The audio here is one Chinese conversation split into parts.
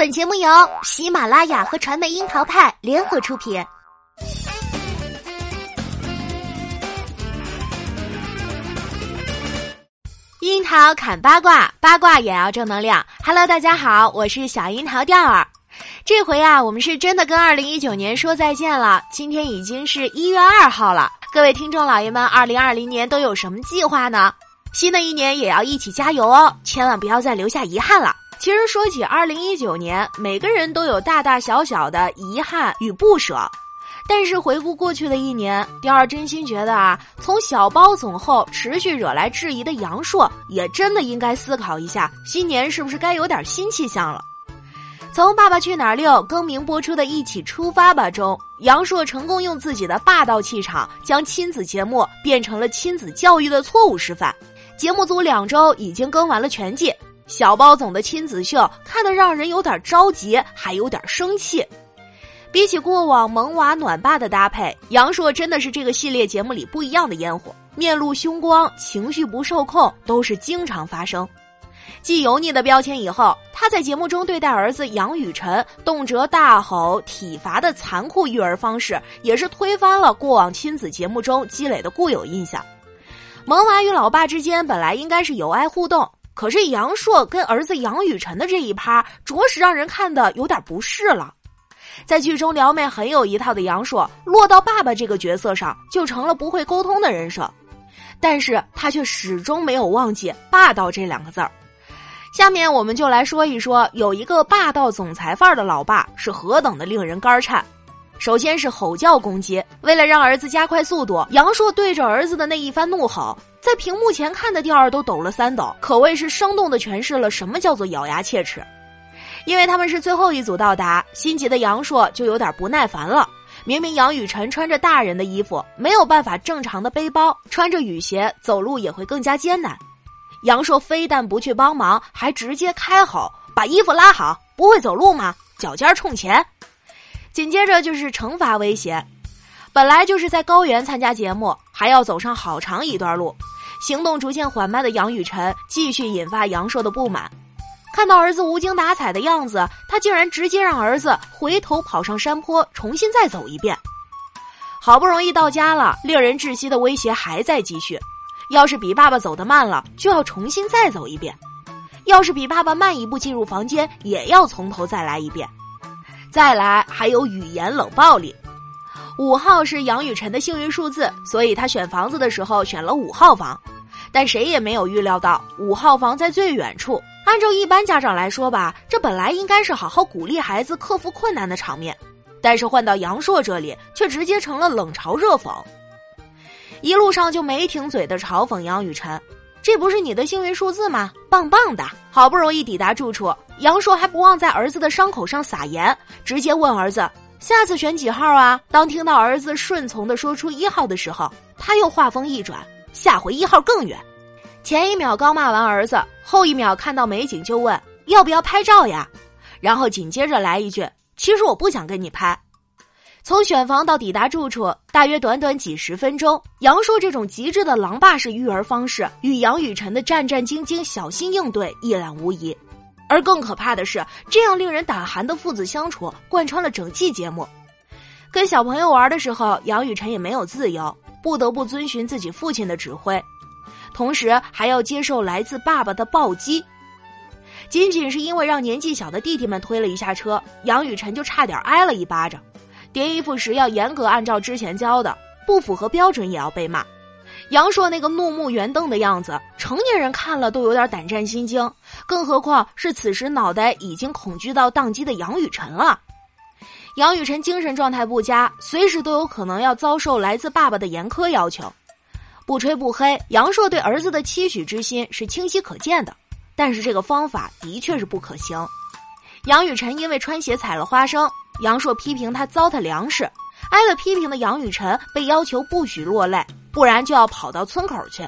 本节目由喜马拉雅和传媒樱桃派联合出品。樱桃砍八卦，八卦也要正能量。Hello，大家好，我是小樱桃调儿。这回啊，我们是真的跟二零一九年说再见了。今天已经是一月二号了，各位听众老爷们，二零二零年都有什么计划呢？新的一年也要一起加油哦，千万不要再留下遗憾了。其实说起二零一九年，每个人都有大大小小的遗憾与不舍。但是回顾过去的一年，第二真心觉得啊，从小包总后持续惹来质疑的杨烁，也真的应该思考一下，新年是不是该有点新气象了。从《爸爸去哪儿六》更名播出的《一起出发吧》中，杨烁成功用自己的霸道气场，将亲子节目变成了亲子教育的错误示范。节目组两周已经更完了全季。小包总的亲子秀看得让人有点着急，还有点生气。比起过往萌娃暖爸的搭配，杨烁真的是这个系列节目里不一样的烟火。面露凶光，情绪不受控，都是经常发生。继油腻的标签以后，他在节目中对待儿子杨雨辰动辄大吼、体罚的残酷育儿方式，也是推翻了过往亲子节目中积累的固有印象。萌娃与老爸之间本来应该是友爱互动。可是杨烁跟儿子杨雨辰的这一趴，着实让人看的有点不适了。在剧中撩妹很有一套的杨烁，落到爸爸这个角色上，就成了不会沟通的人设。但是他却始终没有忘记“霸道”这两个字儿。下面我们就来说一说，有一个霸道总裁范儿的老爸是何等的令人肝颤。首先是吼叫攻击，为了让儿子加快速度，杨烁对着儿子的那一番怒吼，在屏幕前看的调儿都抖了三抖，可谓是生动的诠释了什么叫做咬牙切齿。因为他们是最后一组到达，心急的杨烁就有点不耐烦了。明明杨雨辰穿着大人的衣服，没有办法正常的背包，穿着雨鞋走路也会更加艰难。杨烁非但不去帮忙，还直接开吼：“把衣服拉好，不会走路吗？脚尖冲前。”紧接着就是惩罚威胁，本来就是在高原参加节目，还要走上好长一段路，行动逐渐缓慢的杨雨辰继续引发杨烁的不满。看到儿子无精打采的样子，他竟然直接让儿子回头跑上山坡，重新再走一遍。好不容易到家了，令人窒息的威胁还在继续。要是比爸爸走得慢了，就要重新再走一遍；要是比爸爸慢一步进入房间，也要从头再来一遍。再来，还有语言冷暴力。五号是杨雨辰的幸运数字，所以他选房子的时候选了五号房。但谁也没有预料到，五号房在最远处。按照一般家长来说吧，这本来应该是好好鼓励孩子克服困难的场面，但是换到杨烁这里，却直接成了冷嘲热讽。一路上就没停嘴的嘲讽杨雨辰。这不是你的幸运数字吗？棒棒的！好不容易抵达住处，杨硕还不忘在儿子的伤口上撒盐，直接问儿子：“下次选几号啊？”当听到儿子顺从的说出一号的时候，他又话锋一转：“下回一号更远。”前一秒刚骂完儿子，后一秒看到美景就问：“要不要拍照呀？”然后紧接着来一句：“其实我不想跟你拍。”从选房到抵达住处，大约短短几十分钟。杨烁这种极致的狼爸式育儿方式，与杨雨辰的战战兢兢、小心应对一览无遗。而更可怕的是，这样令人胆寒的父子相处贯穿了整季节目。跟小朋友玩的时候，杨雨辰也没有自由，不得不遵循自己父亲的指挥，同时还要接受来自爸爸的暴击。仅仅是因为让年纪小的弟弟们推了一下车，杨雨辰就差点挨了一巴掌。叠衣服时要严格按照之前教的，不符合标准也要被骂。杨硕那个怒目圆瞪的样子，成年人看了都有点胆战心惊，更何况是此时脑袋已经恐惧到宕机的杨雨辰了。杨雨辰精神状态不佳，随时都有可能要遭受来自爸爸的严苛要求。不吹不黑，杨硕对儿子的期许之心是清晰可见的，但是这个方法的确是不可行。杨雨辰因为穿鞋踩了花生。杨烁批评他糟蹋粮食，挨了批评的杨雨辰被要求不许落泪，不然就要跑到村口去。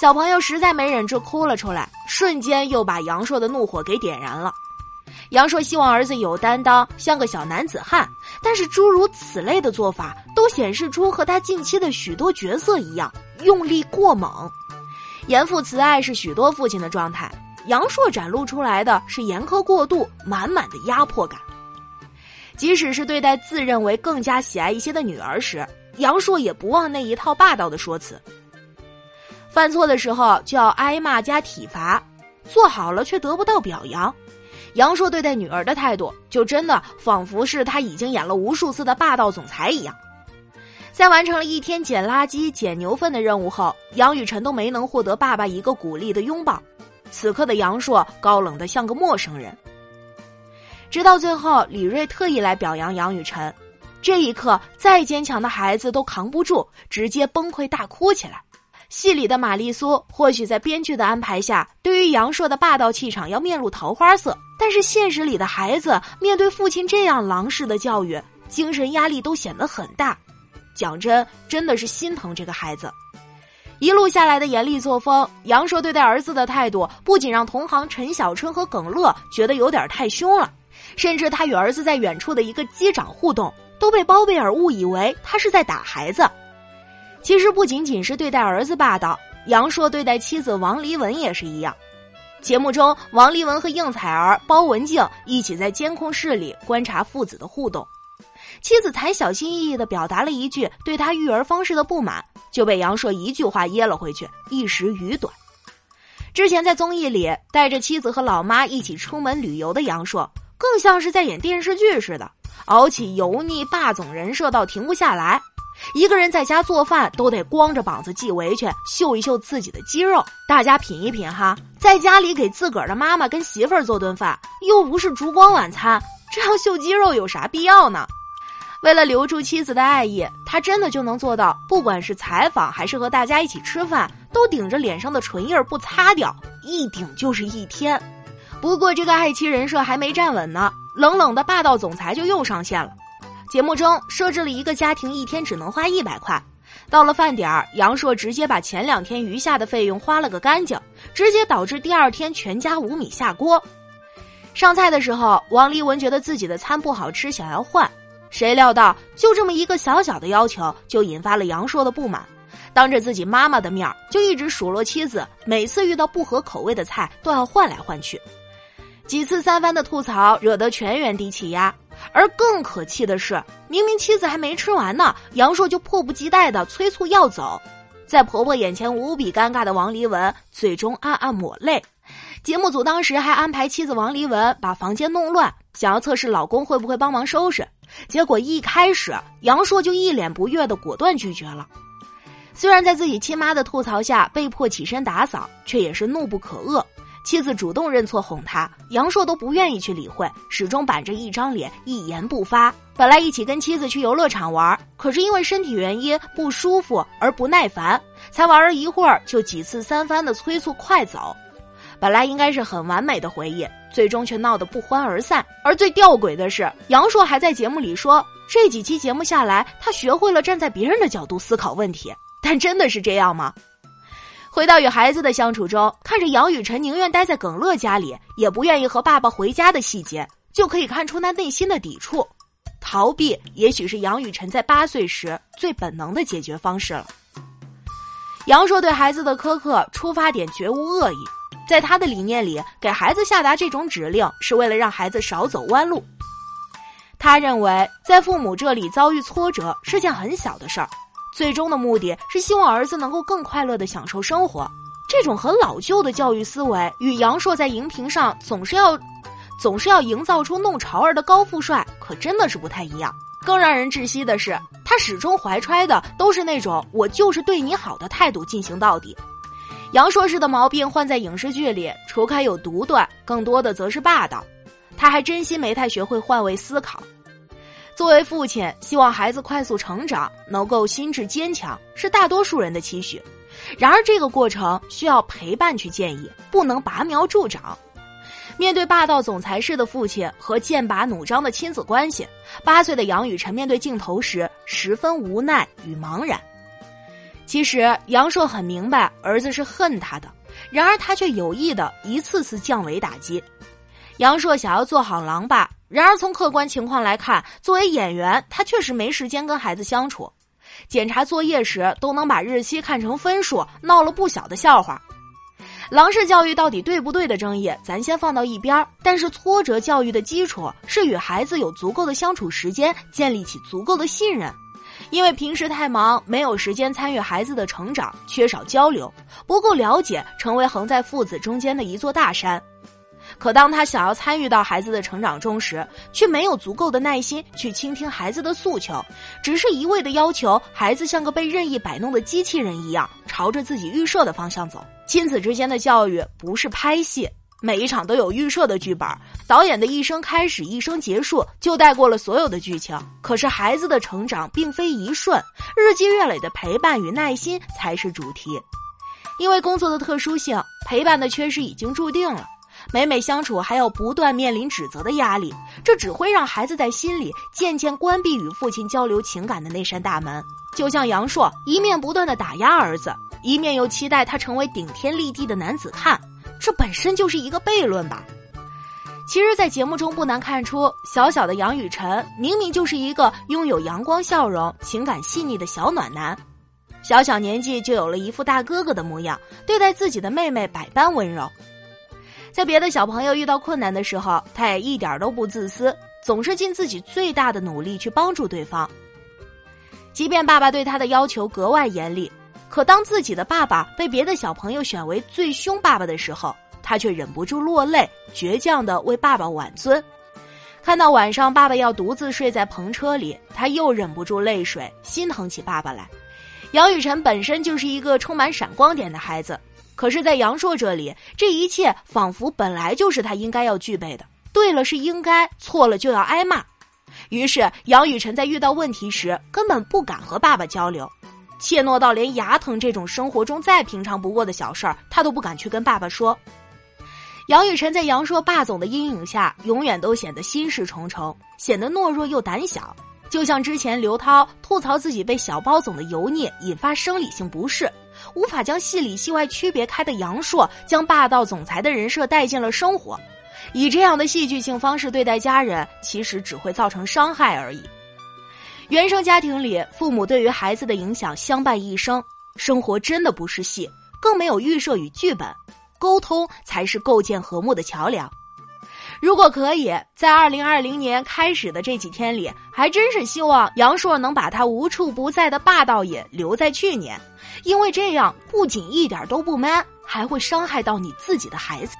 小朋友实在没忍住哭了出来，瞬间又把杨烁的怒火给点燃了。杨硕希望儿子有担当，像个小男子汉，但是诸如此类的做法都显示出和他近期的许多角色一样，用力过猛。严父慈爱是许多父亲的状态。杨烁展露出来的是严苛过度、满满的压迫感。即使是对待自认为更加喜爱一些的女儿时，杨烁也不忘那一套霸道的说辞。犯错的时候就要挨骂加体罚，做好了却得不到表扬。杨硕对待女儿的态度，就真的仿佛是他已经演了无数次的霸道总裁一样。在完成了一天捡垃圾、捡牛粪的任务后，杨雨晨都没能获得爸爸一个鼓励的拥抱。此刻的杨硕高冷的像个陌生人。直到最后，李锐特意来表扬杨雨晨，这一刻，再坚强的孩子都扛不住，直接崩溃大哭起来。戏里的玛丽苏或许在编剧的安排下，对于杨烁的霸道气场要面露桃花色，但是现实里的孩子面对父亲这样狼式的教育，精神压力都显得很大。讲真，真的是心疼这个孩子。一路下来的严厉作风，杨烁对待儿子的态度，不仅让同行陈小春和耿乐觉得有点太凶了，甚至他与儿子在远处的一个击掌互动，都被包贝尔误以为他是在打孩子。其实不仅仅是对待儿子霸道，杨烁对待妻子王黎文也是一样。节目中，王黎文和应采儿、包文婧一起在监控室里观察父子的互动，妻子才小心翼翼地表达了一句对他育儿方式的不满，就被杨烁一句话噎了回去，一时语短。之前在综艺里带着妻子和老妈一起出门旅游的杨烁，更像是在演电视剧似的，熬起油腻霸总人设到停不下来。一个人在家做饭都得光着膀子系围裙，秀一秀自己的肌肉。大家品一品哈，在家里给自个儿的妈妈跟媳妇儿做顿饭，又不是烛光晚餐，这样秀肌肉有啥必要呢？为了留住妻子的爱意，他真的就能做到，不管是采访还是和大家一起吃饭，都顶着脸上的唇印儿不擦掉，一顶就是一天。不过这个爱妻人设还没站稳呢，冷冷的霸道总裁就又上线了。节目中设置了一个家庭一天只能花一百块，到了饭点儿，杨烁直接把前两天余下的费用花了个干净，直接导致第二天全家无米下锅。上菜的时候，王丽文觉得自己的餐不好吃，想要换，谁料到就这么一个小小的要求，就引发了杨烁的不满，当着自己妈妈的面就一直数落妻子，每次遇到不合口味的菜都要换来换去，几次三番的吐槽，惹得全员低气压。而更可气的是，明明妻子还没吃完呢，杨烁就迫不及待的催促要走，在婆婆眼前无比尴尬的王黎文最终暗暗抹泪。节目组当时还安排妻子王黎文把房间弄乱，想要测试老公会不会帮忙收拾，结果一开始杨烁就一脸不悦的果断拒绝了。虽然在自己亲妈的吐槽下被迫起身打扫，却也是怒不可遏。妻子主动认错哄他，杨烁都不愿意去理会，始终板着一张脸，一言不发。本来一起跟妻子去游乐场玩，可是因为身体原因不舒服而不耐烦，才玩了一会儿就几次三番的催促快走。本来应该是很完美的回忆，最终却闹得不欢而散。而最吊诡的是，杨烁还在节目里说，这几期节目下来，他学会了站在别人的角度思考问题。但真的是这样吗？回到与孩子的相处中，看着杨雨晨宁愿待在耿乐家里，也不愿意和爸爸回家的细节，就可以看出他内心的抵触。逃避也许是杨雨晨在八岁时最本能的解决方式了。杨硕对孩子的苛刻出发点绝无恶意，在他的理念里，给孩子下达这种指令是为了让孩子少走弯路。他认为，在父母这里遭遇挫折是件很小的事儿。最终的目的是希望儿子能够更快乐的享受生活，这种很老旧的教育思维与杨烁在荧屏上总是要，总是要营造出弄潮儿的高富帅，可真的是不太一样。更让人窒息的是，他始终怀揣的都是那种我就是对你好的态度进行到底。杨硕式的毛病换在影视剧里，除开有独断，更多的则是霸道。他还真心没太学会换位思考。作为父亲，希望孩子快速成长，能够心智坚强，是大多数人的期许。然而，这个过程需要陪伴去建议，不能拔苗助长。面对霸道总裁式的父亲和剑拔弩张的亲子关系，八岁的杨雨晨面对镜头时十分无奈与茫然。其实，杨烁很明白儿子是恨他的，然而他却有意的一次次降维打击。杨烁想要做好狼爸。然而，从客观情况来看，作为演员，他确实没时间跟孩子相处。检查作业时，都能把日期看成分数，闹了不小的笑话。狼式教育到底对不对的争议，咱先放到一边儿。但是挫折教育的基础是与孩子有足够的相处时间，建立起足够的信任。因为平时太忙，没有时间参与孩子的成长，缺少交流，不够了解，成为横在父子中间的一座大山。可当他想要参与到孩子的成长中时，却没有足够的耐心去倾听孩子的诉求，只是一味的要求孩子像个被任意摆弄的机器人一样，朝着自己预设的方向走。亲子之间的教育不是拍戏，每一场都有预设的剧本，导演的一生开始，一生结束，就带过了所有的剧情。可是孩子的成长并非一瞬，日积月累的陪伴与耐心才是主题。因为工作的特殊性，陪伴的缺失已经注定了。每每相处，还要不断面临指责的压力，这只会让孩子在心里渐渐关闭与父亲交流情感的那扇大门。就像杨烁一面不断的打压儿子，一面又期待他成为顶天立地的男子汉，这本身就是一个悖论吧。其实，在节目中不难看出，小小的杨雨晨明明就是一个拥有阳光笑容、情感细腻的小暖男，小小年纪就有了一副大哥哥的模样，对待自己的妹妹百般温柔。在别的小朋友遇到困难的时候，他也一点都不自私，总是尽自己最大的努力去帮助对方。即便爸爸对他的要求格外严厉，可当自己的爸爸被别的小朋友选为最凶爸爸的时候，他却忍不住落泪，倔强的为爸爸挽尊。看到晚上爸爸要独自睡在篷车里，他又忍不住泪水，心疼起爸爸来。杨雨晨本身就是一个充满闪光点的孩子。可是，在杨烁这里，这一切仿佛本来就是他应该要具备的。对了是应该，错了就要挨骂。于是，杨雨晨在遇到问题时，根本不敢和爸爸交流，怯懦到连牙疼这种生活中再平常不过的小事儿，他都不敢去跟爸爸说。杨雨晨在杨烁霸总的阴影下，永远都显得心事重重，显得懦弱又胆小。就像之前刘涛吐槽自己被小包总的油腻引发生理性不适。无法将戏里戏外区别开的杨烁，将霸道总裁的人设带进了生活，以这样的戏剧性方式对待家人，其实只会造成伤害而已。原生家庭里，父母对于孩子的影响相伴一生，生活真的不是戏，更没有预设与剧本，沟通才是构建和睦的桥梁。如果可以在二零二零年开始的这几天里，还真是希望杨硕能把他无处不在的霸道瘾留在去年，因为这样不仅一点都不 man，还会伤害到你自己的孩子。